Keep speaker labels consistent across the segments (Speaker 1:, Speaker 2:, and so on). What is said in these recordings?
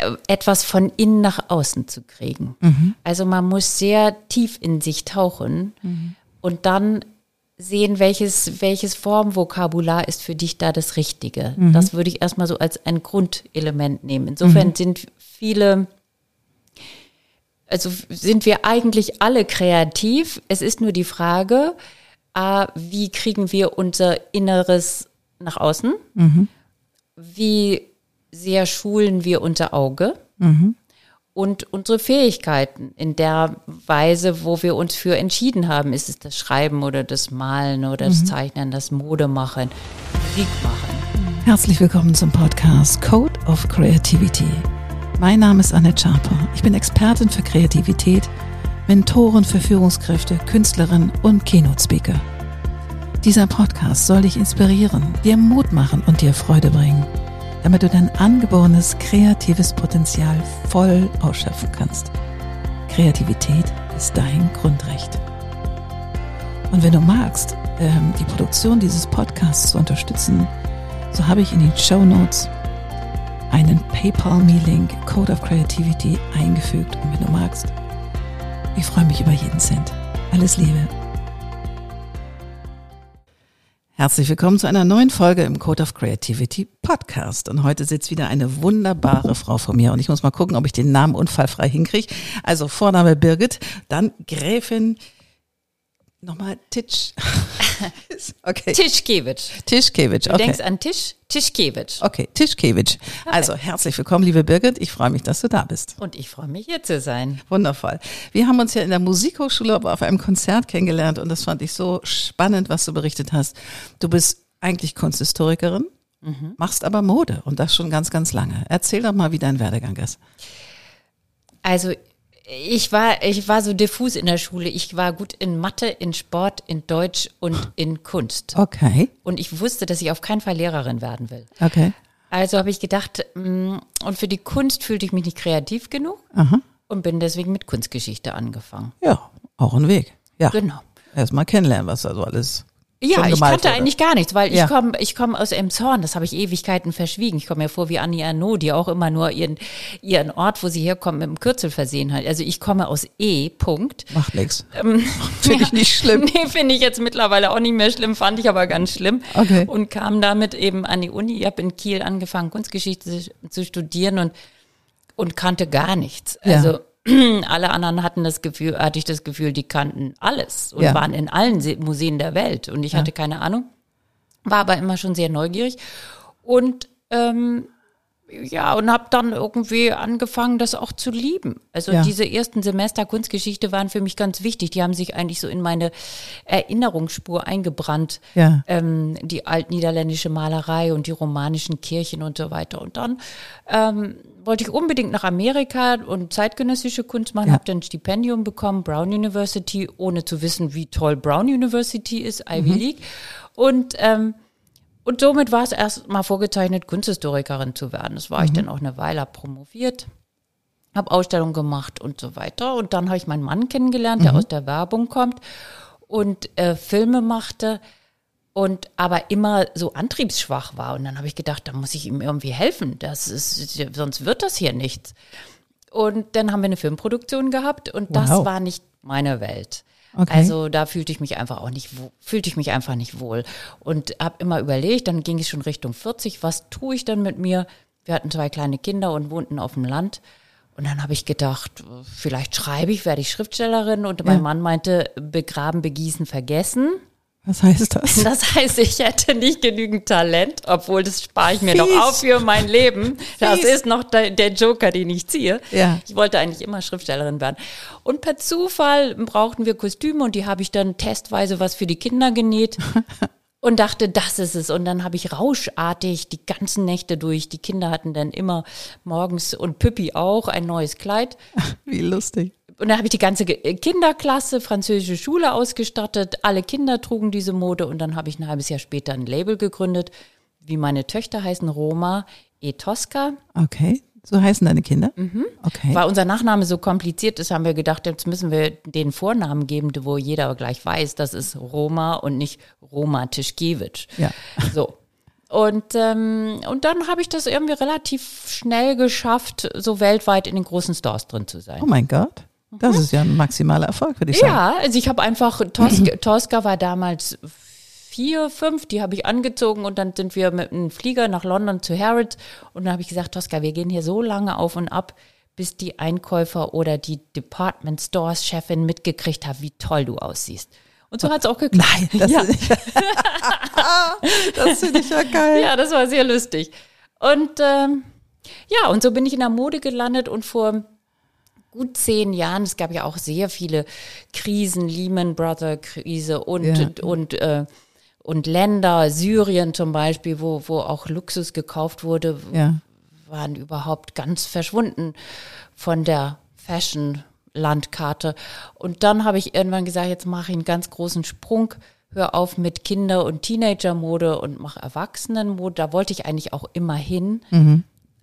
Speaker 1: äh, etwas von innen nach außen zu kriegen. Also man muss sehr tief in sich tauchen und dann sehen, welches, welches Formvokabular ist für dich da das Richtige. Das würde ich erstmal so als ein Grundelement nehmen. Insofern sind viele, also sind wir eigentlich alle kreativ. Es ist nur die Frage, äh, wie kriegen wir unser Inneres nach außen? Wie sehr schulen wir unser Auge? und unsere Fähigkeiten in der Weise, wo wir uns für entschieden haben. Ist es das Schreiben oder das Malen oder das Zeichnen, das Mode machen, Musik machen?
Speaker 2: Herzlich willkommen zum Podcast Code of Creativity. Mein Name ist Annette Schaper. Ich bin Expertin für Kreativität, Mentorin für Führungskräfte, Künstlerin und Keynote-Speaker. Dieser Podcast soll dich inspirieren, dir Mut machen und dir Freude bringen, damit du dein angeborenes kreatives Potenzial voll ausschöpfen kannst. Kreativität ist dein Grundrecht. Und wenn du magst, ähm, die Produktion dieses Podcasts zu unterstützen, so habe ich in den Show Notes einen PayPal-Me-Link Code of Creativity eingefügt. Und wenn du magst, ich freue mich über jeden Cent. Alles Liebe. Herzlich willkommen zu einer neuen Folge im Code of Creativity Podcast. Und heute sitzt wieder eine wunderbare Frau vor mir. Und ich muss mal gucken, ob ich den Namen unfallfrei hinkriege. Also Vorname Birgit, dann Gräfin, nochmal Titsch.
Speaker 1: okay. Tischkewitsch.
Speaker 2: Tischkewitsch,
Speaker 1: Du
Speaker 2: okay.
Speaker 1: denkst an Tisch, Tischkewitsch.
Speaker 2: Okay, Tischkewitsch. Also herzlich willkommen, liebe Birgit. Ich freue mich, dass du da bist.
Speaker 1: Und ich freue mich, hier zu sein.
Speaker 2: Wundervoll. Wir haben uns ja in der Musikhochschule aber auf einem Konzert kennengelernt und das fand ich so spannend, was du berichtet hast. Du bist eigentlich Kunsthistorikerin, machst aber Mode und das schon ganz, ganz lange. Erzähl doch mal, wie dein Werdegang ist.
Speaker 1: Also ich war, ich war so diffus in der Schule. Ich war gut in Mathe, in Sport, in Deutsch und in Kunst.
Speaker 2: Okay,
Speaker 1: Und ich wusste, dass ich auf keinen Fall Lehrerin werden will.
Speaker 2: okay.
Speaker 1: Also habe ich gedacht, mm, und für die Kunst fühlte ich mich nicht kreativ genug
Speaker 2: Aha.
Speaker 1: und bin deswegen mit Kunstgeschichte angefangen.
Speaker 2: Ja, auch ein Weg. Ja.
Speaker 1: Genau.
Speaker 2: Erstmal kennenlernen, was da so alles.
Speaker 1: Ja, ich kannte
Speaker 2: wurde.
Speaker 1: eigentlich gar nichts, weil
Speaker 2: Ja.
Speaker 1: ich komme ich komm aus Emshorn, das habe ich Ewigkeiten verschwiegen. Ich komme mir vor wie Annie Arnaud, die auch immer nur ihren, ihren Ort, wo sie herkommt, mit dem Kürzel versehen hat. Also ich komme aus E, Punkt.
Speaker 2: Macht nix.
Speaker 1: Ähm,
Speaker 2: Finde ich nicht schlimm.
Speaker 1: Nee, finde ich jetzt mittlerweile auch nicht mehr schlimm, fand ich aber ganz schlimm.
Speaker 2: Okay.
Speaker 1: Und kam damit eben an die Uni. Ich habe in Kiel angefangen, Kunstgeschichte zu studieren und, und kannte gar nichts.
Speaker 2: Ja.
Speaker 1: Also alle anderen hatten das Gefühl, hatte ich das Gefühl, die kannten alles und
Speaker 2: Ja.
Speaker 1: waren in allen Se- Museen der Welt. Und ich hatte keine Ahnung, war aber immer schon sehr neugierig. Und ähm, ja, und habe dann irgendwie angefangen, das auch zu lieben. Also
Speaker 2: Ja.
Speaker 1: diese ersten Semester Kunstgeschichte waren für mich ganz wichtig. Die haben sich eigentlich so in meine Erinnerungsspur eingebrannt.
Speaker 2: Ja.
Speaker 1: Ähm, die altniederländische Malerei und die romanischen Kirchen und so weiter. Und dann ähm, wollte ich unbedingt nach Amerika und zeitgenössische Kunst machen,
Speaker 2: Ja.
Speaker 1: habe dann ein Stipendium bekommen, Brown University, ohne zu wissen, wie toll Brown University ist, Ivy League. Und ähm, und somit war es erst mal vorgezeichnet, Kunsthistorikerin zu werden. Das war ich dann auch eine Weile, promoviert, habe Ausstellungen gemacht und so weiter. Und dann habe ich meinen Mann kennengelernt, der aus der Werbung kommt und äh, Filme machte und aber immer so antriebsschwach war. Und dann habe ich gedacht, da muss ich ihm irgendwie helfen. Das ist, sonst wird das hier nichts. Und dann haben wir eine Filmproduktion gehabt und das
Speaker 2: Wow.
Speaker 1: war nicht meine Welt.
Speaker 2: Okay.
Speaker 1: Also da fühlte ich mich einfach auch nicht wohl, fühlte ich mich einfach nicht wohl und habe immer überlegt, dann ging es schon Richtung 40, was tue ich dann mit mir? Wir hatten zwei kleine Kinder und wohnten auf dem Land und dann habe ich gedacht, vielleicht schreibe ich, werde ich Schriftstellerin und mein Mann meinte, begraben, begießen, vergessen.
Speaker 2: Was heißt das?
Speaker 1: Das heißt, ich hätte nicht genügend Talent, obwohl das spare ich mir
Speaker 2: Fies.
Speaker 1: doch auf für mein Leben. Das
Speaker 2: Fies.
Speaker 1: ist noch der, der Joker, den ich ziehe.
Speaker 2: Ja.
Speaker 1: Ich wollte eigentlich immer Schriftstellerin werden. Und per Zufall brauchten wir Kostüme und die habe ich dann testweise was für die Kinder genäht. Und dachte, das ist es. Und dann habe ich rauschartig die ganzen Nächte durch. Die Kinder hatten dann immer morgens und Püppi auch ein neues Kleid.
Speaker 2: Wie lustig.
Speaker 1: Und dann habe ich die ganze Ge- Kinderklasse, französische Schule ausgestattet. Alle Kinder trugen diese Mode. Und dann habe ich ein halbes Jahr später ein Label gegründet, wie meine Töchter heißen, Roma e Tosca.
Speaker 2: Okay. So heißen deine Kinder? Okay.
Speaker 1: Weil unser Nachname so kompliziert ist, haben wir gedacht, jetzt müssen wir den Vornamen geben, wo jeder gleich weiß, das ist Roma und nicht Roma Tischkiewicz.
Speaker 2: Ja.
Speaker 1: So. Und, ähm, und dann habe ich das irgendwie relativ schnell geschafft, so weltweit in den großen Stores drin zu sein.
Speaker 2: Oh mein Gott. Das ist ja ein maximaler Erfolg, würde ich sagen.
Speaker 1: Ja, also ich habe einfach, Tosca, Tosca war damals vier, fünf, die habe ich angezogen und dann sind wir mit einem Flieger nach London zu Harrods und dann habe ich gesagt, Tosca, wir gehen hier so lange auf und ab, bis die Einkäufer oder die Department Stores Chefin mitgekriegt hat, wie toll du aussiehst. Und so hat es auch geklappt.
Speaker 2: Nein, das,
Speaker 1: Ja.
Speaker 2: das finde ich ja geil.
Speaker 1: Ja, das war sehr lustig. Und ähm, ja, und so bin ich in der Mode gelandet und vor gut zehn Jahren, es gab ja auch sehr viele Krisen, Lehman Brother Krise und,
Speaker 2: Ja.
Speaker 1: und, äh, und Länder, Syrien zum Beispiel, wo, wo auch Luxus gekauft wurde,
Speaker 2: Ja.
Speaker 1: waren überhaupt ganz verschwunden von der Fashion-Landkarte. Und dann habe ich irgendwann gesagt, jetzt mache ich einen ganz großen Sprung, hör auf mit Kinder- und Teenager-Mode und mache Erwachsenenmode. Da wollte ich eigentlich auch immer hin.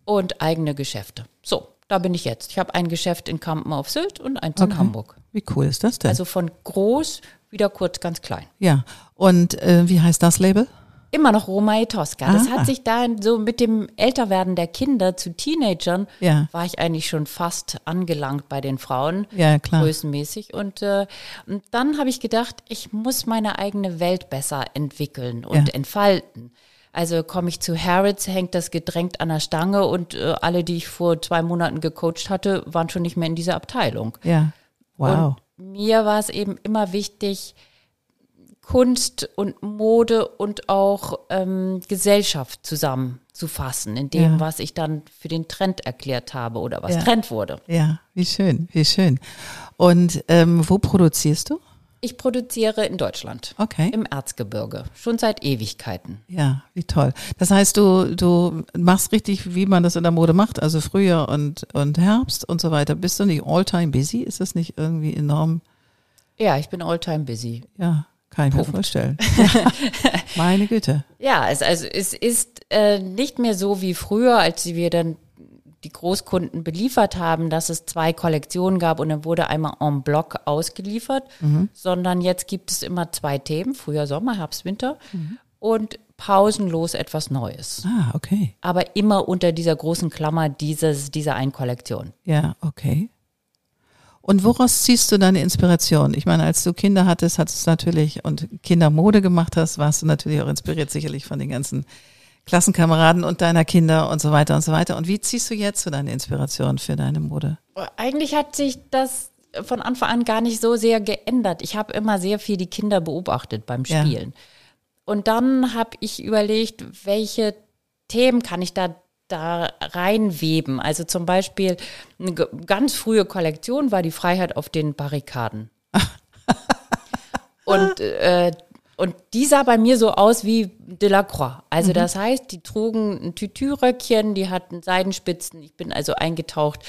Speaker 1: Und eigene Geschäfte. So, da bin ich jetzt. Ich habe ein Geschäft in Kampen auf Sylt und eins in Hamburg.
Speaker 2: Wie cool ist das denn?
Speaker 1: Also von groß wieder kurz ganz klein.
Speaker 2: ja. Und äh, wie heißt das Label?
Speaker 1: Immer noch Roma e Tosca. Das
Speaker 2: Ah.
Speaker 1: hat sich da so mit dem Älterwerden der Kinder zu Teenagern,
Speaker 2: Ja.
Speaker 1: war ich eigentlich schon fast angelangt bei den Frauen,
Speaker 2: Ja, klar.
Speaker 1: größenmäßig. Und, äh, und dann habe ich gedacht, ich muss meine eigene Welt besser entwickeln und
Speaker 2: Ja.
Speaker 1: entfalten. Also komme ich zu Harrods, hängt das gedrängt an der Stange und äh, alle, die ich vor zwei Monaten gecoacht hatte, waren schon nicht mehr in dieser Abteilung.
Speaker 2: Ja. Wow.
Speaker 1: Und mir war es eben immer wichtig, Kunst und Mode und auch ähm, Gesellschaft zusammenzufassen, in dem,
Speaker 2: Ja.
Speaker 1: was ich dann für den Trend erklärt habe oder was
Speaker 2: Ja.
Speaker 1: Trend wurde.
Speaker 2: ja, wie schön, wie schön. Und ähm, wo produzierst du?
Speaker 1: Ich produziere in Deutschland,
Speaker 2: Okay.
Speaker 1: im Erzgebirge, schon seit Ewigkeiten.
Speaker 2: Ja, wie toll. Das heißt, du, du machst richtig, wie man das in der Mode macht, also Frühjahr und, und Herbst und so weiter. Bist du nicht all-time busy? Ist das nicht irgendwie enorm?
Speaker 1: Ja, ich bin alltime busy.
Speaker 2: Ja, kann ich mir vorstellen. Meine Güte.
Speaker 1: Ja, es, also es ist äh, nicht mehr so wie früher, als wir dann die Großkunden beliefert haben, dass es zwei Kollektionen gab und dann wurde einmal en bloc ausgeliefert, sondern jetzt gibt es immer zwei Themen, Frühjahr, Sommer, Herbst, Winter und pausenlos etwas Neues.
Speaker 2: Ah, okay.
Speaker 1: Aber immer unter dieser großen Klammer dieses, dieser einen Kollektion.
Speaker 2: Ja, okay. Und woraus ziehst du deine Inspiration? Ich meine, als du Kinder hattest, hattest du natürlich und Kindermode gemacht hast, warst du natürlich auch inspiriert sicherlich von den ganzen Klassenkameraden und deiner Kinder und so weiter und so weiter. Und wie ziehst du jetzt so deine Inspiration für deine Mode?
Speaker 1: Eigentlich hat sich das von Anfang an gar nicht so sehr geändert. Ich habe immer sehr viel die Kinder beobachtet beim
Speaker 2: Ja.
Speaker 1: Spielen. Und dann habe ich überlegt, welche Themen kann ich da da reinweben. Also zum Beispiel eine ganz frühe Kollektion war die Freiheit auf den Barrikaden. und äh, und die sah bei mir so aus wie Delacroix. Also das heißt, die trugen ein Tütüröckchen, die hatten Seidenspitzen. Ich bin also eingetaucht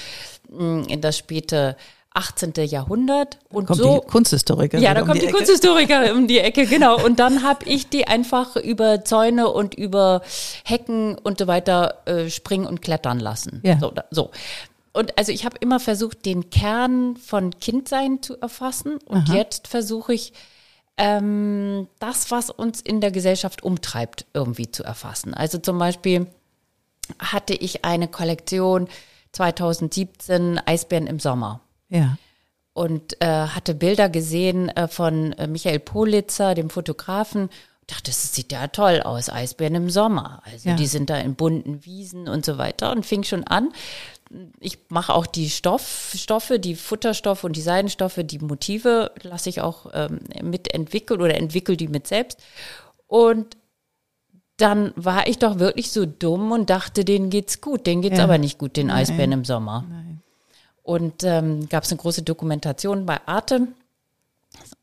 Speaker 1: mh, in das späte 18. Jahrhundert. Und
Speaker 2: Kommt
Speaker 1: so,
Speaker 2: die Kunsthistoriker
Speaker 1: ja, da
Speaker 2: um
Speaker 1: kommt die,
Speaker 2: Ecke.
Speaker 1: Kunsthistoriker um die Ecke, genau. Und dann habe ich die einfach über Zäune und über Hecken und so weiter äh, springen und klettern lassen.
Speaker 2: Ja.
Speaker 1: So, da, so. Und also ich habe immer versucht, den Kern von Kindsein zu erfassen. Und jetzt versuche ich, ähm, das, was uns in der Gesellschaft umtreibt, irgendwie zu erfassen. Also zum Beispiel hatte ich eine Kollektion 2017 Eisbären im Sommer
Speaker 2: Ja,
Speaker 1: und äh, hatte Bilder gesehen äh, von äh, Michael Politzer, dem Fotografen. Und dachte, das sieht ja toll aus, Eisbären im Sommer. Also
Speaker 2: Ja.
Speaker 1: die sind da in bunten Wiesen und so weiter und fing schon an. Ich mache auch die Stoff, Stoffe, die Futterstoffe und die Seidenstoffe, die Motive lasse ich auch ähm, mitentwickeln oder entwickle die mit selbst. Und dann war ich doch wirklich so dumm und dachte, denen geht's gut. Denen geht's
Speaker 2: Ja.
Speaker 1: aber nicht gut, den
Speaker 2: Nein.
Speaker 1: Eisbären im Sommer.
Speaker 2: nein.
Speaker 1: Und ähm, gab es eine große Dokumentation bei Arte.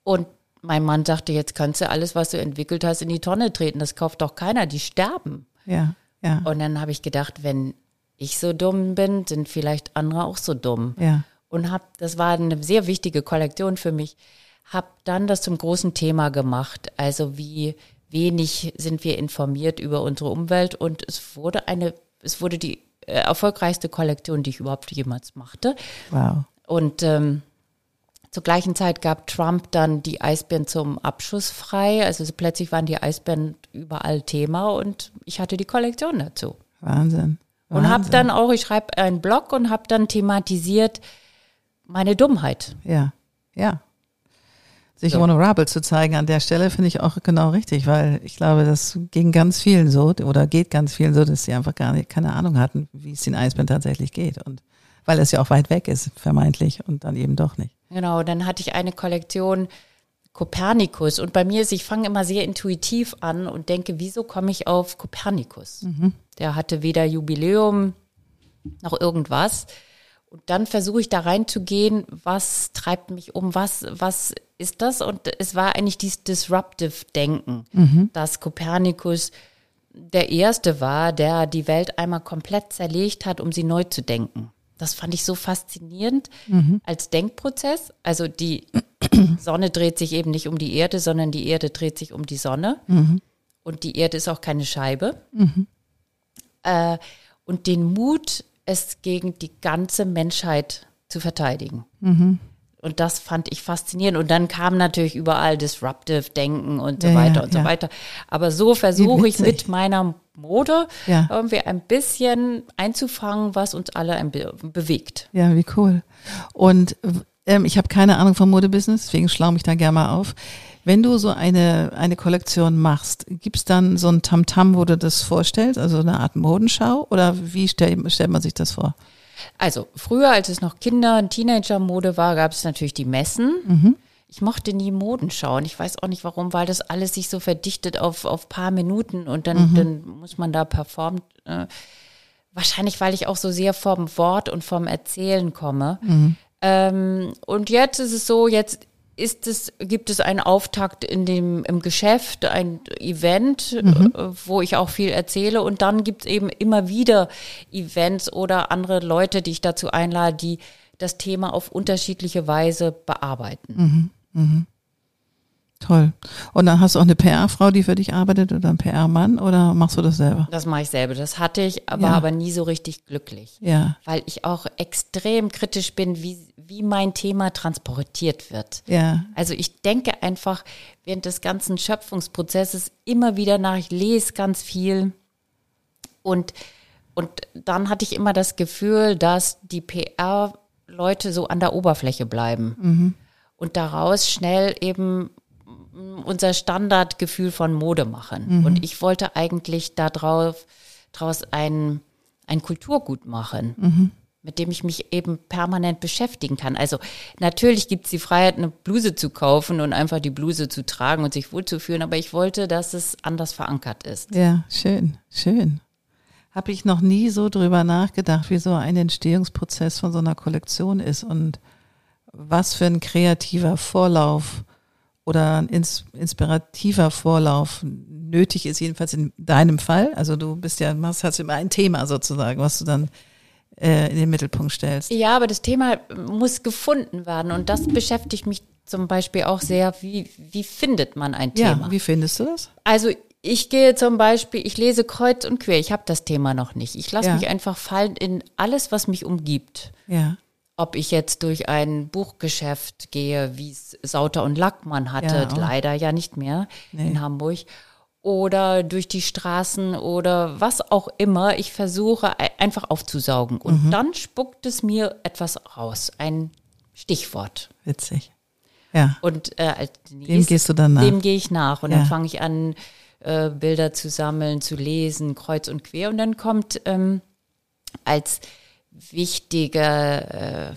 Speaker 1: Und mein Mann sagte, jetzt kannst du alles, was du entwickelt hast, in die Tonne treten. Das kauft doch keiner, die sterben.
Speaker 2: Ja, ja,
Speaker 1: Und dann habe ich gedacht, wenn ich so dumm bin, sind vielleicht andere auch so dumm.
Speaker 2: ja.
Speaker 1: Und hab, das war eine sehr wichtige Kollektion für mich, habe dann das zum großen Thema gemacht. Also wie wenig sind wir informiert über unsere Umwelt. Und es wurde eine, es wurde die äh, erfolgreichste Kollektion, die ich überhaupt jemals machte.
Speaker 2: Wow.
Speaker 1: Und ähm, Zur gleichen Zeit gab Trump dann die Eisbären zum Abschuss frei. Also plötzlich waren die Eisbären überall Thema und ich hatte die Kollektion dazu.
Speaker 2: Wahnsinn.
Speaker 1: Und habe dann auch, ich schreibe einen Blog und habe dann thematisiert meine Dummheit.
Speaker 2: Ja, ja. Sich so. vulnerable zu zeigen an der Stelle finde ich auch genau richtig, weil ich glaube, das ging ganz vielen so oder geht ganz vielen so, dass sie einfach gar nicht, keine Ahnung hatten, wie es den Eisbären tatsächlich geht. Und weil es ja auch weit weg ist, vermeintlich, und dann eben doch nicht.
Speaker 1: Genau, dann hatte ich eine Kollektion Kopernikus und bei mir ist, ich fange immer sehr intuitiv an und denke, wieso komme ich auf Kopernikus? Mhm. Der hatte weder Jubiläum noch irgendwas. Und dann versuche ich da reinzugehen, was treibt mich um, was, was ist das? Und es war eigentlich dieses Disruptive Denken, mhm. dass Kopernikus der Erste war, der die Welt einmal komplett zerlegt hat, um sie neu zu denken. Das fand ich so faszinierend mhm. als Denkprozess. Also die Sonne dreht sich eben nicht um die Erde, sondern die Erde dreht sich um die Sonne. Mhm. Und die Erde ist auch keine Scheibe. Mhm. Äh, und den Mut, es gegen die ganze Menschheit zu verteidigen. Mhm. Und das fand ich faszinierend. Und dann kam natürlich überall Disruptive Denken und so ja, weiter und ja. so weiter. Aber so versuche ich mit meiner Mode ja. irgendwie ein bisschen einzufangen, was uns alle ein be bewegt.
Speaker 2: Ja, wie cool. Und ähm, ich habe keine Ahnung vom Modebusiness, deswegen schlaume ich da gerne mal auf. Wenn du so eine, eine Kollektion machst, gibt's dann so ein Tamtam, wo du das vorstellst, also eine Art Modenschau? Oder wie stellt, stellt man sich das vor?
Speaker 1: Also früher, als es noch Kinder- und Teenager-Mode war, gab es natürlich die Messen. Mhm. Ich mochte nie Modenschauen. Ich weiß auch nicht warum, weil das alles sich so verdichtet auf, auf paar Minuten und dann, mhm. dann muss man da performen. Äh, wahrscheinlich, weil ich auch so sehr vom Wort und vom Erzählen komme. Mhm. Ähm, und jetzt ist es so, jetzt ist es, gibt es einen Auftakt in dem, im Geschäft, ein Event, mhm. Äh, wo ich auch viel erzähle. Und dann gibt es eben immer wieder Events oder andere Leute, die ich dazu einlade, die das Thema auf unterschiedliche Weise bearbeiten. Mhm. Mhm.
Speaker 2: Toll. Und dann hast du auch eine PR-Frau, die für dich arbeitet oder ein PR-Mann oder machst du das selber?
Speaker 1: Das mache ich selber. Das hatte ich, aber, ja. aber nie so richtig glücklich. Ja. Weil ich auch extrem kritisch bin, wie, wie mein Thema transportiert wird. Ja. Also ich denke einfach während des ganzen Schöpfungsprozesses immer wieder nach, ich lese ganz viel und, und dann hatte ich immer das Gefühl, dass die PR-Leute so an der Oberfläche bleiben. Mhm. Und daraus schnell eben unser Standardgefühl von Mode machen. Mhm. Und ich wollte eigentlich darauf daraus ein, ein Kulturgut machen, mhm. mit dem ich mich eben permanent beschäftigen kann. Also natürlich gibt es die Freiheit, eine Bluse zu kaufen und einfach die Bluse zu tragen und sich wohlzufühlen, aber ich wollte, dass es anders verankert ist.
Speaker 2: Ja, schön, schön. Habe ich noch nie so drüber nachgedacht, wie so ein Entstehungsprozess von so einer Kollektion ist und was für ein kreativer Vorlauf oder ein inspirativer Vorlauf nötig ist, jedenfalls in deinem Fall. Also du bist ja, hast, hast immer ein Thema sozusagen, was du dann äh, in den Mittelpunkt stellst.
Speaker 1: Ja, aber das Thema muss gefunden werden und das beschäftigt mich zum Beispiel auch sehr, wie, wie findet man ein Thema?
Speaker 2: Ja, wie findest du das?
Speaker 1: Also ich gehe zum Beispiel, ich lese kreuz und quer, ich habe das Thema noch nicht. Ich lasse ja. mich einfach fallen in alles, was mich umgibt. Ja ob ich jetzt durch ein Buchgeschäft gehe, wie es Sauter und Lackmann hatte, ja, leider ja nicht mehr nee. in Hamburg, oder durch die Straßen oder was auch immer. Ich versuche einfach aufzusaugen und mhm. dann spuckt es mir etwas raus, ein Stichwort.
Speaker 2: Witzig. Ja.
Speaker 1: Und äh,
Speaker 2: dem gehst du dann nach.
Speaker 1: Dem gehe ich nach und ja. dann fange ich an, äh, Bilder zu sammeln, zu lesen, kreuz und quer und dann kommt ähm, als wichtiger, äh,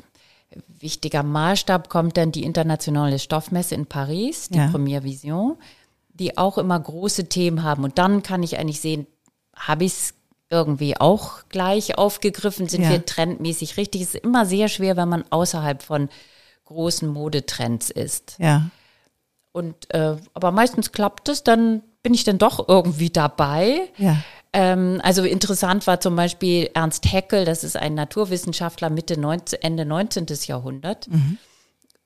Speaker 1: wichtiger Maßstab kommt dann die internationale Stoffmesse in Paris, die ja. Premiere Vision, die auch immer große Themen haben. Und dann kann ich eigentlich sehen, habe ich es irgendwie auch gleich aufgegriffen? Sind ja. wir trendmäßig richtig? Es ist immer sehr schwer, wenn man außerhalb von großen Modetrends ist. Ja. Und äh, aber meistens klappt es, dann bin ich dann doch irgendwie dabei. Ja. Ähm, also interessant war zum Beispiel Ernst Haeckel, das ist ein Naturwissenschaftler Mitte 19, Ende 19. Jahrhundert. Mhm.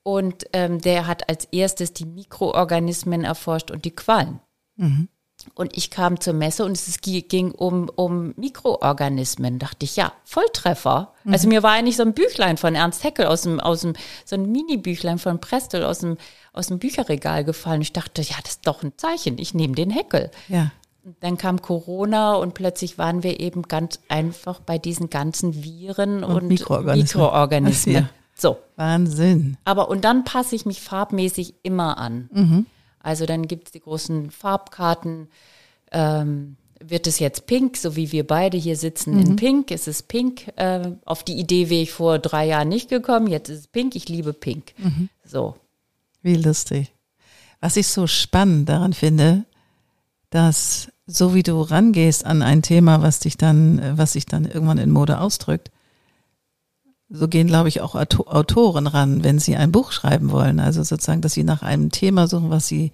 Speaker 1: Und ähm, der hat als erstes die Mikroorganismen erforscht und die Quallen. Mhm. Und ich kam zur Messe und es ging um, um Mikroorganismen. Dachte ich, ja, Volltreffer. Mhm. Also mir war eigentlich so ein Büchlein von Ernst Heckel aus dem, aus dem, so ein Mini-Büchlein von Prestel aus dem, aus dem Bücherregal gefallen. Ich dachte, ja, das ist doch ein Zeichen. Ich nehme den Heckel.
Speaker 2: Ja.
Speaker 1: Dann kam Corona und plötzlich waren wir eben ganz einfach bei diesen ganzen Viren und, und Mikroorganismen. Mikroorganismen. Ja. So.
Speaker 2: Wahnsinn.
Speaker 1: Aber und dann passe ich mich farbmäßig immer an. Mhm. Also dann gibt es die großen Farbkarten. Ähm, wird es jetzt pink, so wie wir beide hier sitzen mhm. in pink? Ist es pink? Äh, auf die Idee wäre ich vor drei Jahren nicht gekommen. Jetzt ist es pink. Ich liebe pink. Mhm. So.
Speaker 2: Wie lustig. Was ich so spannend daran finde, dass so wie du rangehst an ein Thema, was dich dann, was sich dann irgendwann in Mode ausdrückt, so gehen, glaube ich, auch Autoren ran, wenn sie ein Buch schreiben wollen. Also sozusagen, dass sie nach einem Thema suchen, was sie,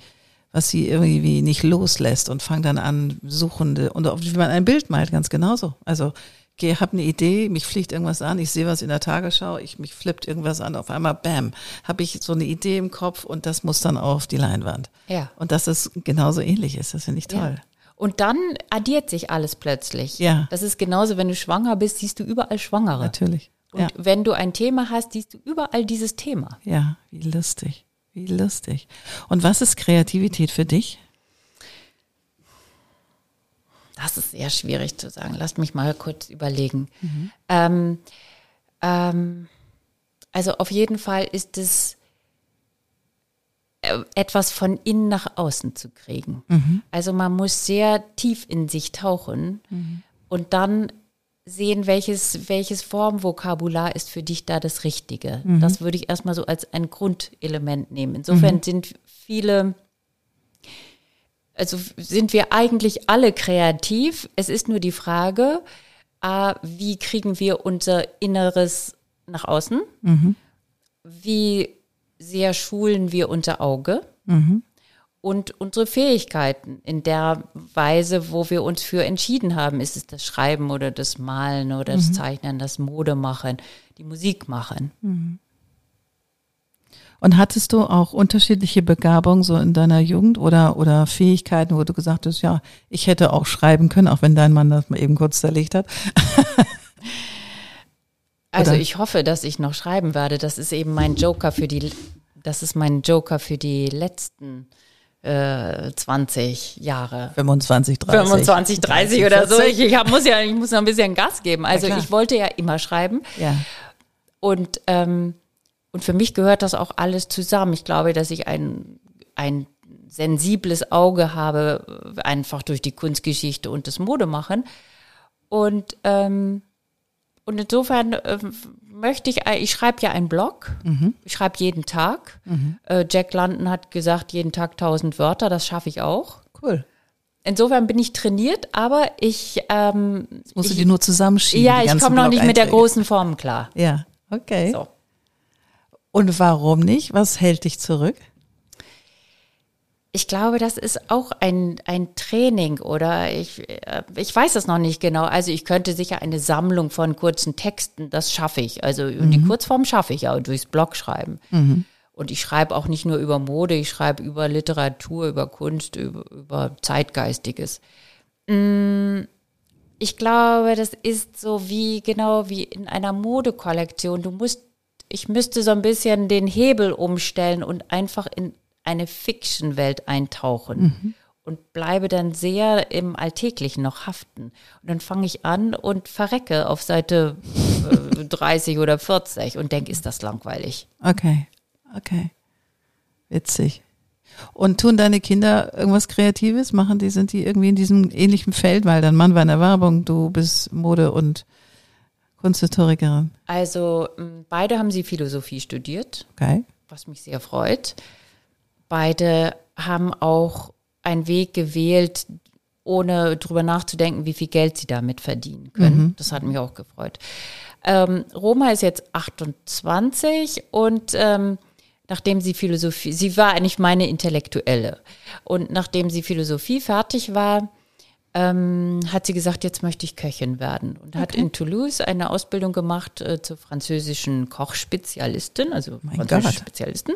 Speaker 2: was sie irgendwie nicht loslässt und fangen dann an, suchende, und wie man ein Bild malt, ganz genauso. Also, ich habe eine Idee, mich fliegt irgendwas an, ich sehe was in der Tagesschau, ich mich flippt irgendwas an, auf einmal, bam, habe ich so eine Idee im Kopf und das muss dann auf die Leinwand.
Speaker 1: Ja.
Speaker 2: Und dass es genauso ähnlich ist, das finde ich toll. Ja.
Speaker 1: Und dann addiert sich alles plötzlich.
Speaker 2: Ja.
Speaker 1: Das ist genauso, wenn du schwanger bist, siehst du überall Schwangere.
Speaker 2: Natürlich.
Speaker 1: Und ja. wenn du ein Thema hast, siehst du überall dieses Thema.
Speaker 2: Ja, wie lustig. Wie lustig. Und was ist Kreativität für dich?
Speaker 1: Das ist sehr schwierig zu sagen. Lass mich mal kurz überlegen. Mhm. Ähm, ähm, also auf jeden Fall ist es äh, etwas von innen nach außen zu kriegen. Mhm. Also man muss sehr tief in sich tauchen mhm. und dann sehen, welches, welches Formvokabular ist für dich da das Richtige. Mhm. Das würde ich erstmal so als ein Grundelement nehmen. Insofern mhm. sind viele, also sind wir eigentlich alle kreativ. Es ist nur die Frage, äh, wie kriegen wir unser Inneres nach außen? Mhm. Wie sehr schulen wir unser Auge? Mhm und unsere Fähigkeiten in der Weise, wo wir uns für entschieden haben. Ist es das Schreiben oder das Malen oder das mhm. Zeichnen, das Mode machen, die Musik machen. Mhm.
Speaker 2: Und hattest du auch unterschiedliche Begabungen so in deiner Jugend oder, oder Fähigkeiten, wo du gesagt hast, ja, ich hätte auch schreiben können, auch wenn dein Mann das mal eben kurz zerlegt hat?
Speaker 1: also ich hoffe, dass ich noch schreiben werde. Das ist eben mein Joker für die, das ist mein Joker für die letzten 20 äh, Jahre.
Speaker 2: 25, 30.
Speaker 1: 25, 30 oder so. Ich, ich hab, muss ja, ich muss noch ein bisschen Gas geben. Also ja, ich wollte ja immer schreiben.
Speaker 2: Ja.
Speaker 1: Und, ähm, und für mich gehört das auch alles zusammen. Ich glaube, dass ich ein, ein sensibles Auge habe, einfach durch die Kunstgeschichte und das Modemachen. Und, ähm, und insofern äh, möchte ich, äh, ich schreibe ja einen Blog, mhm. ich schreibe jeden Tag. Mhm. Äh, Jack London hat gesagt, jeden Tag 1000 Wörter, das schaffe ich auch.
Speaker 2: Cool.
Speaker 1: Insofern bin ich trainiert, aber ich. Ähm,
Speaker 2: das musst ich, du die nur zusammenschieben.
Speaker 1: Ja, ich komme noch nicht mit der großen Form klar.
Speaker 2: Ja, okay. So. Und warum nicht? Was hält dich zurück?
Speaker 1: Ich glaube, das ist auch ein, ein Training oder ich, äh, ich weiß es noch nicht genau. Also ich könnte sicher eine Sammlung von kurzen Texten, das schaffe ich. Also mhm. die Kurzform schaffe ich ja durchs Blog schreiben. Mhm. Und ich schreibe auch nicht nur über Mode, ich schreibe über Literatur, über Kunst, über, über Zeitgeistiges. Mm, ich glaube, das ist so wie, genau wie in einer Modekollektion. Du musst, ich müsste so ein bisschen den Hebel umstellen und einfach in eine Fiction-Welt eintauchen. Mhm. Und bleibe dann sehr im Alltäglichen noch haften. Und dann fange ich an und verrecke auf Seite äh, 30 oder 40 und denke, ist das langweilig.
Speaker 2: Okay, okay. Witzig. Und tun deine Kinder irgendwas Kreatives? Machen die, sind die irgendwie in diesem ähnlichen Feld? Weil dein Mann war in der Werbung, du bist Mode- und Kunsthistorikerin.
Speaker 1: Also beide haben sie Philosophie studiert.
Speaker 2: Okay.
Speaker 1: Was mich sehr freut. Beide haben auch einen Weg gewählt, ohne drüber nachzudenken, wie viel Geld sie damit verdienen können. Mhm. Das hat mich auch gefreut. Ähm, Roma ist jetzt 28 und ähm, nachdem sie Philosophie, sie war eigentlich meine Intellektuelle. Und nachdem sie Philosophie fertig war, ähm, hat sie gesagt, jetzt möchte ich Köchin werden und okay. hat in Toulouse eine Ausbildung gemacht äh, zur französischen Kochspezialistin, also
Speaker 2: mein französische
Speaker 1: Spezialistin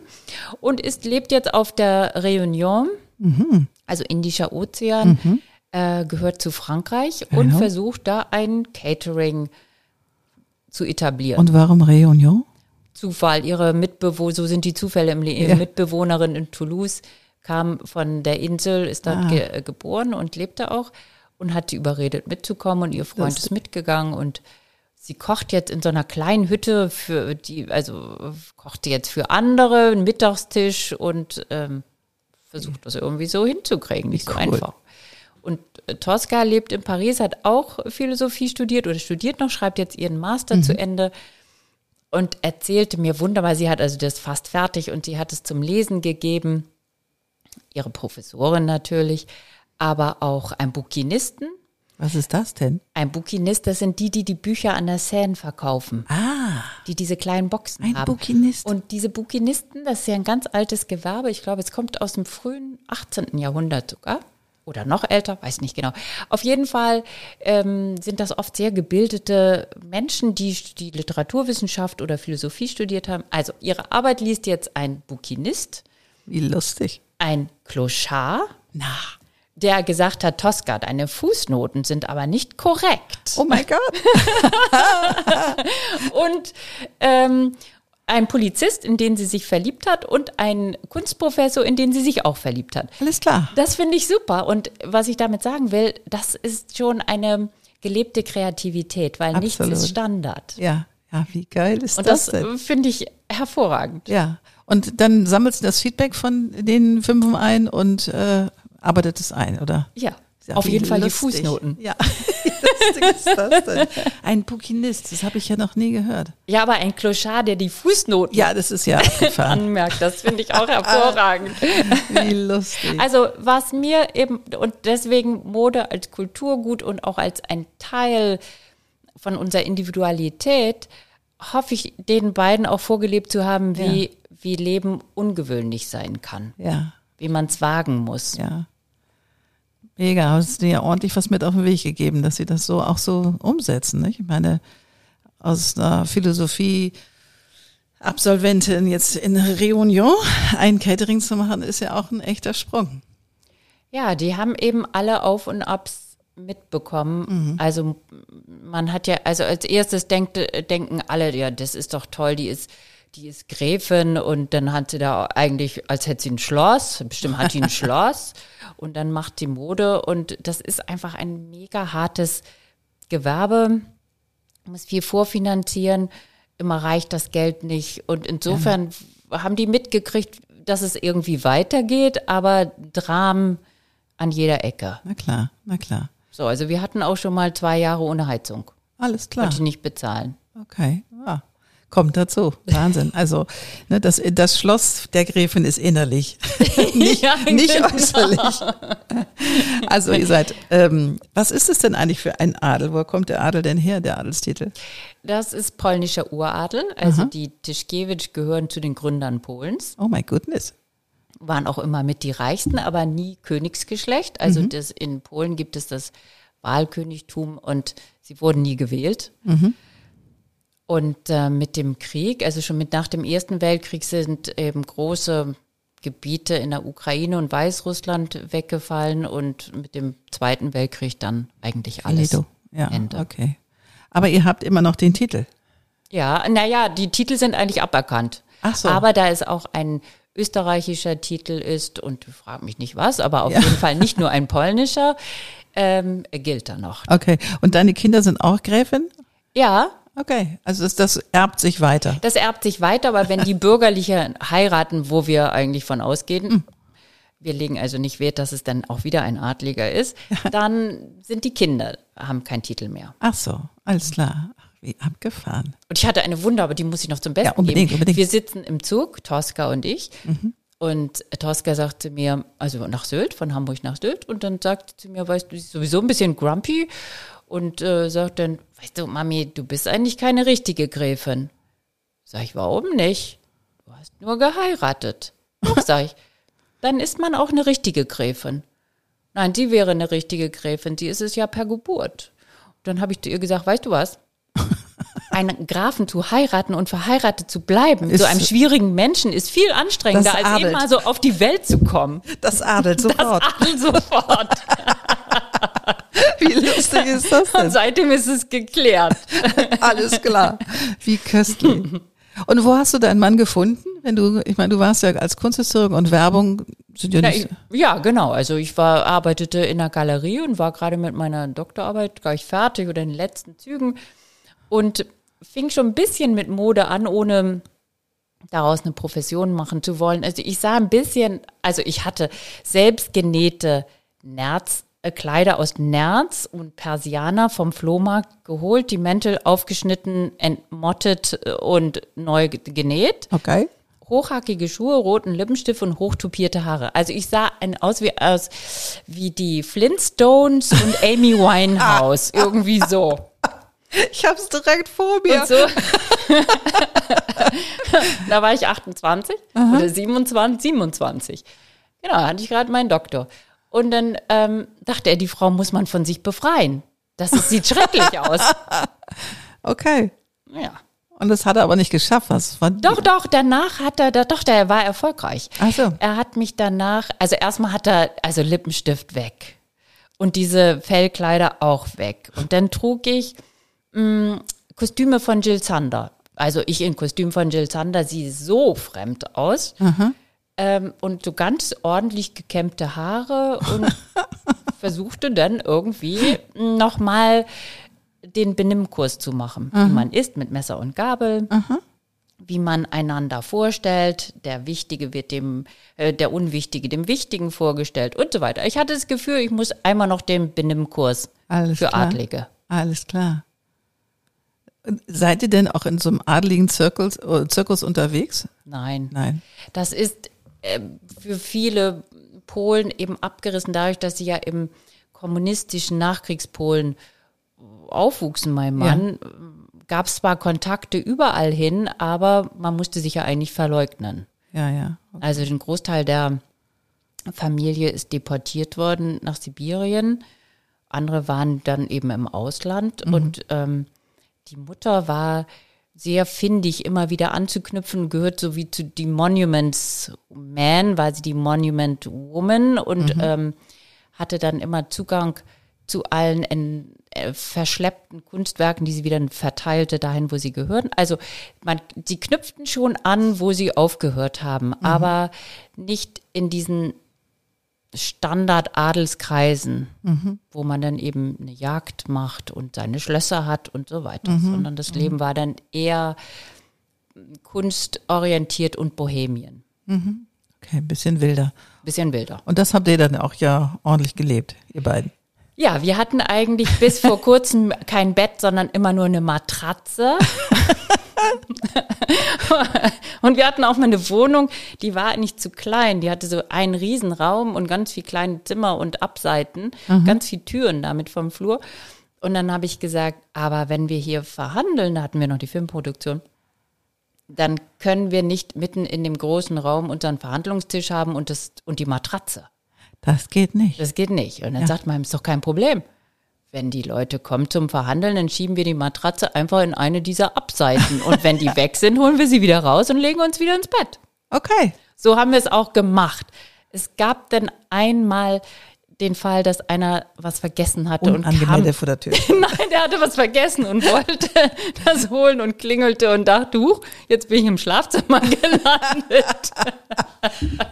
Speaker 1: und ist lebt jetzt auf der Réunion. Mhm. also Indischer Ozean, äh, gehört zu Frankreich und
Speaker 2: Ja.
Speaker 1: versucht da ein Catering zu etablieren.
Speaker 2: Und warum Réunion?
Speaker 1: Zufall, ihre Mitbewohner, so sind die Zufälle im Leben.
Speaker 2: Ja.
Speaker 1: Mitbewohnerin in Toulouse kam von der Insel, ist dort
Speaker 2: Ah.
Speaker 1: ge äh, geboren und lebte auch und hat die überredet mitzukommen und ihr Freund
Speaker 2: Lustig.
Speaker 1: ist mitgegangen und sie kocht jetzt in so einer kleinen Hütte für die, also kocht jetzt für andere einen Mittagstisch und ähm, versucht das irgendwie so hinzukriegen, nicht so
Speaker 2: cool.
Speaker 1: einfach. Und äh, Tosca lebt in Paris, hat auch Philosophie studiert oder studiert noch, schreibt jetzt ihren Master
Speaker 2: Mhm.
Speaker 1: zu Ende und erzählte mir wunderbar, sie hat also das fast fertig und sie hat es zum Lesen gegeben, ihre Professorin natürlich, aber auch ein Bukinisten.
Speaker 2: Was ist das denn?
Speaker 1: Ein Bukinist, das sind die, die die Bücher an der Seine verkaufen,
Speaker 2: Ah,
Speaker 1: die diese kleinen Boxen
Speaker 2: ein
Speaker 1: haben.
Speaker 2: Bukinist.
Speaker 1: Und diese Bukinisten, das ist ja ein ganz altes Gewerbe. Ich glaube, es kommt aus dem frühen 18. Jahrhundert sogar. Oder noch älter, weiß nicht genau. Auf jeden Fall ähm, sind das oft sehr gebildete Menschen, die die Literaturwissenschaft oder Philosophie studiert haben. Also ihre Arbeit liest jetzt ein Bukinist,
Speaker 2: Wie lustig.
Speaker 1: Ein Clochard,
Speaker 2: Na.
Speaker 1: der gesagt hat, Tosca, deine Fußnoten sind aber nicht korrekt.
Speaker 2: Oh mein Gott.
Speaker 1: und ähm, ein Polizist, in den sie sich verliebt hat und ein Kunstprofessor, in den sie sich auch verliebt hat.
Speaker 2: Alles klar.
Speaker 1: Das finde ich super. Und was ich damit sagen will, das ist schon eine gelebte Kreativität, weil nichts
Speaker 2: Absolut.
Speaker 1: ist Standard.
Speaker 2: Ja, ja, wie geil ist
Speaker 1: Und
Speaker 2: das,
Speaker 1: das,
Speaker 2: denn?
Speaker 1: äh, finde ich hervorragend.
Speaker 2: Ja. Und dann sammelst du das Feedback von den Fünfen ein und äh, arbeitet es ein, oder?
Speaker 1: Ja,
Speaker 2: Ja,
Speaker 1: auf jeden Fall die
Speaker 2: lustig.
Speaker 1: Fußnoten.
Speaker 2: Ja? Ein Bukinist, das habe ich ja noch nie gehört.
Speaker 1: Ja, aber ein Clochard, der die Fußnoten
Speaker 2: Ja, das ist ja
Speaker 1: anmerkt, das finde ich auch hervorragend.
Speaker 2: wie lustig.
Speaker 1: Also was mir eben, und deswegen Mode als Kulturgut und auch als ein Teil von unserer Individualität, hoffe ich, den beiden auch vorgelebt zu haben, wie, wie Leben ungewöhnlich sein kann,
Speaker 2: Ja,
Speaker 1: wie man es wagen muss.
Speaker 2: ja. Mega, hast du ja ordentlich was mit auf den Weg gegeben, dass sie das so auch so umsetzen. Nicht? Ich meine, aus einer Philosophie Absolventin jetzt in Réunion ein Catering zu machen, ist ja auch ein echter Sprung.
Speaker 1: Ja, die haben eben alle Auf und Abs mitbekommen. Also man hat ja, also als erstes denkt, denken alle, ja, das ist doch toll, die ist, die ist Gräfin und dann hat sie da eigentlich, als hätte sie ein Schloss, bestimmt hat die ein Schloss und dann macht sie Mode und das ist einfach ein mega hartes Gewerbe, muss viel vorfinanzieren, immer reicht das Geld nicht und insofern haben die mitgekriegt, dass es irgendwie weitergeht, aber Dramen an jeder Ecke.
Speaker 2: Na klar, na klar.
Speaker 1: So, also wir hatten auch schon mal zwei Jahre ohne Heizung.
Speaker 2: Alles klar.
Speaker 1: Konnte ich nicht bezahlen.
Speaker 2: Okay, ja. Kommt dazu. Wahnsinn. Also, ne, das, das Schloss der Gräfin ist innerlich, nicht,
Speaker 1: Ja,
Speaker 2: nicht
Speaker 1: genau.
Speaker 2: äußerlich. Also, ihr seid, ähm, was ist es denn eigentlich für ein Adel? Wo kommt der Adel denn her, der Adelstitel?
Speaker 1: Das ist polnischer Uradel. Also die Tischkiewicz gehören zu den Gründern Polens,
Speaker 2: Oh my goodness.
Speaker 1: waren auch immer mit die reichsten, aber nie Königsgeschlecht. Also das, in Polen gibt es das Wahlkönigtum und sie wurden nie gewählt. Und äh, mit dem Krieg, also schon mit nach dem Ersten Weltkrieg sind eben große Gebiete in der Ukraine und Weißrussland weggefallen und mit dem Zweiten Weltkrieg dann eigentlich alles.
Speaker 2: Finito. Ja,
Speaker 1: Ende.
Speaker 2: okay. Aber ihr habt immer noch den Titel.
Speaker 1: Ja, naja, die Titel sind eigentlich aberkannt.
Speaker 2: Ach so.
Speaker 1: Aber da es auch ein österreichischer Titel ist und frag mich nicht was, aber auf
Speaker 2: Ja.
Speaker 1: jeden Fall nicht nur ein polnischer, ähm, gilt er noch.
Speaker 2: Okay. Und deine Kinder sind auch Gräfin?
Speaker 1: Ja,
Speaker 2: Okay. Also das, das erbt sich weiter.
Speaker 1: das erbt sich weiter, aber wenn die Bürgerliche heiraten, wo wir eigentlich von ausgehen,
Speaker 2: Hm.
Speaker 1: wir legen also nicht Wert, dass es dann auch wieder ein Adliger ist, dann sind die Kinder, haben keinen Titel mehr.
Speaker 2: Ach so, alles klar. Wie abgefahren.
Speaker 1: Und ich hatte eine Wunder, aber die muss ich noch zum Besten
Speaker 2: Ja, unbedingt,
Speaker 1: geben.
Speaker 2: unbedingt. Mhm.
Speaker 1: Wir sitzen im Zug, Tosca und ich. Und Tosca sagte mir, also nach Sylt, von Hamburg nach Sylt. Und dann sagte sie mir, weißt du, sie ist sowieso ein bisschen grumpy. Und äh, sagt dann, weißt du, Mami, du bist eigentlich keine richtige Gräfin. Sag ich, warum nicht? Du hast nur geheiratet. Doch, sag ich, dann ist man auch eine richtige Gräfin. Nein, sie wäre eine richtige Gräfin. Sie ist es ja per Geburt. Und dann habe ich zu ihr gesagt, weißt du was? einen Grafen zu heiraten und verheiratet zu bleiben,
Speaker 2: Ist-
Speaker 1: so einem schwierigen Menschen, ist viel anstrengender,
Speaker 2: Das
Speaker 1: als
Speaker 2: adelt.
Speaker 1: eben mal so auf die Welt zu kommen.
Speaker 2: Das adelt
Speaker 1: Das
Speaker 2: sofort.
Speaker 1: adelt sofort.
Speaker 2: Wie lustig ist das
Speaker 1: Und
Speaker 2: denn?
Speaker 1: seitdem ist es geklärt.
Speaker 2: Alles klar. Wie köstlich. Und wo hast du deinen Mann gefunden? Wenn du, ich meine, du warst ja als Kunsthistorik und Werbung sind ja
Speaker 1: Ja,
Speaker 2: nicht.
Speaker 1: ich, ja, genau. Also ich war, arbeitete in der Galerie und war gerade mit meiner Doktorarbeit gleich fertig oder in den letzten Zügen und fing schon ein bisschen mit Mode an, ohne daraus eine Profession machen zu wollen. Also ich sah ein bisschen, also ich hatte selbstgenähte Nerz, Kleider aus Nerz und Persianer vom Flohmarkt geholt, die Mäntel aufgeschnitten, entmottet äh, und neu ge- genäht
Speaker 2: Okay.
Speaker 1: hochhackige Schuhe, roten Lippenstift und hochtupierte Haare. Also ich sah ein, aus wie aus wie die Flintstones und Amy Winehouse, irgendwie so.
Speaker 2: Ich hab's direkt vor mir.
Speaker 1: Und so. da war ich 28 oder 27, 27. Genau, da hatte ich gerade meinen Doktor. Und dann ähm, dachte er, die Frau muss man von sich befreien. Das sieht schrecklich aus.
Speaker 2: Okay.
Speaker 1: Ja.
Speaker 2: Und das hat er aber nicht geschafft. Was war
Speaker 1: Doch, doch, danach hat er, doch, der war erfolgreich.
Speaker 2: Ach so.
Speaker 1: Er hat mich danach, also erstmal hat er, also Lippenstift weg. Und diese Fellkleider auch weg. Und dann trug ich mh, Kostüme von Jill Sander. Also ich in Kostüm von Jill Sander siehe so fremd aus. Ähm, und so ganz ordentlich gekämmte Haare und versuchte dann irgendwie nochmal den Benimmkurs zu machen, wie man isst mit Messer und Gabel, wie man einander vorstellt. Der Wichtige wird dem, äh, der Unwichtige dem Wichtigen vorgestellt und so weiter. Ich hatte das Gefühl, ich muss einmal noch den Benimmkurs
Speaker 2: Alles
Speaker 1: für
Speaker 2: klar.
Speaker 1: Adlige.
Speaker 2: Alles klar. Seid ihr denn auch in so einem adligen Zirkus, äh, Zirkus unterwegs?
Speaker 1: Nein.
Speaker 2: Nein.
Speaker 1: Das ist für viele Polen eben abgerissen, dadurch, dass sie ja im kommunistischen Nachkriegspolen aufwuchsen, mein Mann. Gab es zwar Kontakte überall hin, aber man musste sich ja eigentlich verleugnen.
Speaker 2: Ja, ja.
Speaker 1: Also den Großteil der Familie ist deportiert worden nach Sibirien. Andere waren dann eben im Ausland und ähm, die Mutter war sehr findig, immer wieder anzuknüpfen, gehört so wie zu die Monuments Man, war sie die Monument Woman und ähm, hatte dann immer Zugang zu allen en, äh, verschleppten Kunstwerken, die sie wieder verteilte dahin, wo sie gehörten. Also man, sie knüpften schon an, wo sie aufgehört haben, aber nicht in diesen Standard-Adelskreisen, wo man dann eben eine Jagd macht und seine Schlösser hat und so weiter, sondern das Leben war dann eher kunstorientiert und Bohemien.
Speaker 2: Okay, ein bisschen wilder.
Speaker 1: Bisschen wilder.
Speaker 2: Und das habt ihr dann auch ja ordentlich gelebt, ihr beiden.
Speaker 1: Ja, wir hatten eigentlich bis vor kurzem kein Bett, sondern immer nur eine Matratze. und wir hatten auch mal eine Wohnung, die war nicht zu klein. Die hatte so einen Riesenraum und ganz viel kleine Zimmer und Abseiten, ganz viel Türen damit vom Flur. Und dann habe ich gesagt, aber wenn wir hier verhandeln, da hatten wir noch die Filmproduktion, dann können wir nicht mitten in dem großen Raum unseren Verhandlungstisch haben und, das, und die Matratze.
Speaker 2: Das geht nicht.
Speaker 1: Das geht nicht. Und dann
Speaker 2: Ja.
Speaker 1: sagt man, ist doch kein Problem. Wenn die Leute kommen zum Verhandeln, dann schieben wir die Matratze einfach in eine dieser Abseiten. Und wenn die weg sind, holen wir sie wieder raus und legen uns wieder ins Bett.
Speaker 2: Okay.
Speaker 1: So haben wir es auch gemacht. Es gab dann einmal den Fall, dass einer was vergessen hatte und kam.
Speaker 2: Unangemeldet vor der Tür.
Speaker 1: Nein, der hatte was vergessen und wollte das holen und klingelte und dachte, huch, jetzt bin ich im Schlafzimmer gelandet.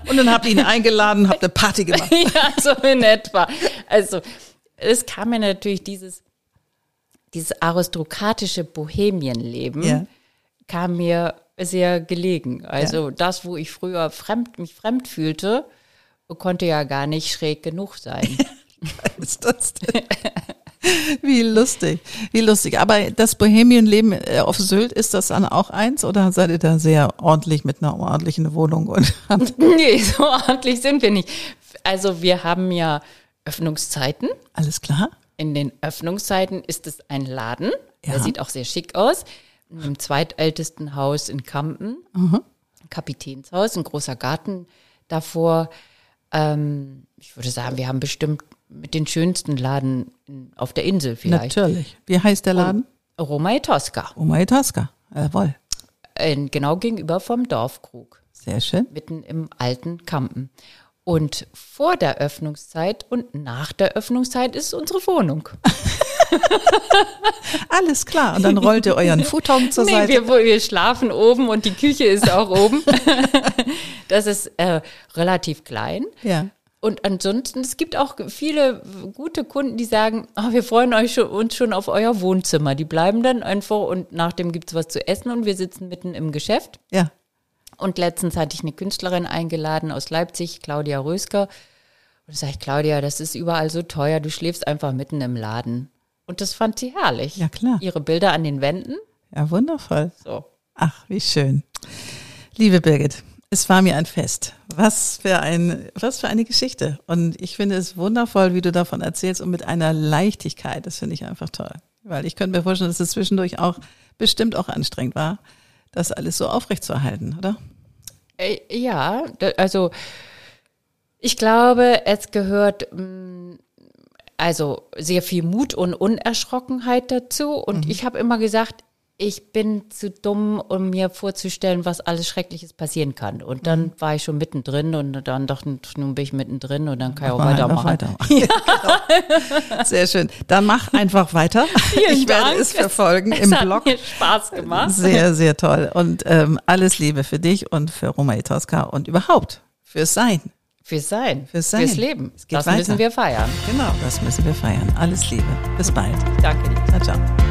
Speaker 2: Und dann habt ihr ihn eingeladen, habt eine Party gemacht.
Speaker 1: ja, so in etwa. Also, es kam mir natürlich dieses, dieses aristokratische Bohemienleben,
Speaker 2: Ja.
Speaker 1: kam mir sehr gelegen. Also, das, wo ich früher fremd, mich fremd fühlte, konnte ja gar nicht schräg genug sein.
Speaker 2: ist das denn? Wie lustig, wie lustig. Aber das Bohemienleben äh, auf Sylt, ist das dann auch eins oder seid ihr da sehr ordentlich mit einer ordentlichen Wohnung? Und
Speaker 1: nee, so ordentlich sind wir nicht. Also, wir haben ja Öffnungszeiten.
Speaker 2: alles klar?
Speaker 1: In den Öffnungszeiten ist es ein Laden.
Speaker 2: Ja.
Speaker 1: Der sieht auch sehr schick aus. Im zweitältesten Haus in Kampen. Kapitänshaus, ein großer Garten davor. Ähm, ich würde sagen, wir haben bestimmt mit den schönsten Laden auf der Insel vielleicht.
Speaker 2: Natürlich. Wie heißt der Laden?
Speaker 1: Roma Tosca.
Speaker 2: Roma Tosca, jawohl.
Speaker 1: Genau gegenüber vom Dorfkrug.
Speaker 2: Sehr schön.
Speaker 1: Mitten im alten Kampen. Und vor der Öffnungszeit und nach der Öffnungszeit ist unsere Wohnung.
Speaker 2: Alles klar. Und dann rollt ihr euren Futon zur
Speaker 1: nee,
Speaker 2: Seite.
Speaker 1: Wir, wir schlafen oben und die Küche ist auch oben. das ist äh, relativ klein.
Speaker 2: Ja.
Speaker 1: Und ansonsten, es gibt auch viele gute Kunden, die sagen, oh, wir freuen euch schon, uns schon auf euer Wohnzimmer. Die bleiben dann einfach und nachdem gibt es was zu essen und wir sitzen mitten im Geschäft.
Speaker 2: Ja.
Speaker 1: Und letztens hatte ich eine Künstlerin eingeladen aus Leipzig, Claudia Rösker. Und da sage ich, Claudia, das ist überall so teuer, du schläfst einfach mitten im Laden. Und das fand sie herrlich.
Speaker 2: Ja, klar.
Speaker 1: Ihre Bilder an den Wänden.
Speaker 2: Ja, wundervoll.
Speaker 1: So.
Speaker 2: Ach, wie schön. Liebe Birgit, es war mir ein Fest. Was für ein, was für eine Geschichte. Und ich finde es wundervoll, wie du davon erzählst und mit einer Leichtigkeit. Das finde ich einfach toll. Weil ich könnte mir vorstellen, dass es zwischendurch auch bestimmt auch anstrengend war, das alles so aufrechtzuerhalten, oder?
Speaker 1: Äh, ja, also ich glaube, es gehört mm, also sehr viel Mut und Unerschrockenheit dazu. Und ich habe immer gesagt, ich bin zu dumm, um mir vorzustellen, was alles Schreckliches passieren kann. Und dann war ich schon mittendrin und dann dachte ich, nun bin ich mittendrin und dann kann ich auch
Speaker 2: Mach mal einfach
Speaker 1: weitermachen.
Speaker 2: weiter. genau. Sehr schön. Dann mach einfach weiter.
Speaker 1: Vielen
Speaker 2: ich werde
Speaker 1: Dank.
Speaker 2: es verfolgen
Speaker 1: Es
Speaker 2: im
Speaker 1: hat
Speaker 2: Blog.
Speaker 1: mir Spaß gemacht.
Speaker 2: Sehr, sehr toll. Und ähm, alles Liebe für dich und für Roma Tosca und überhaupt fürs Sein.
Speaker 1: Fürs Sein,
Speaker 2: Fürs Sein.
Speaker 1: fürs Leben.
Speaker 2: Es
Speaker 1: das
Speaker 2: weiter.
Speaker 1: müssen wir feiern.
Speaker 2: Genau, das müssen wir feiern. Alles Liebe. Bis bald.
Speaker 1: Danke dir.
Speaker 2: Ciao, ciao.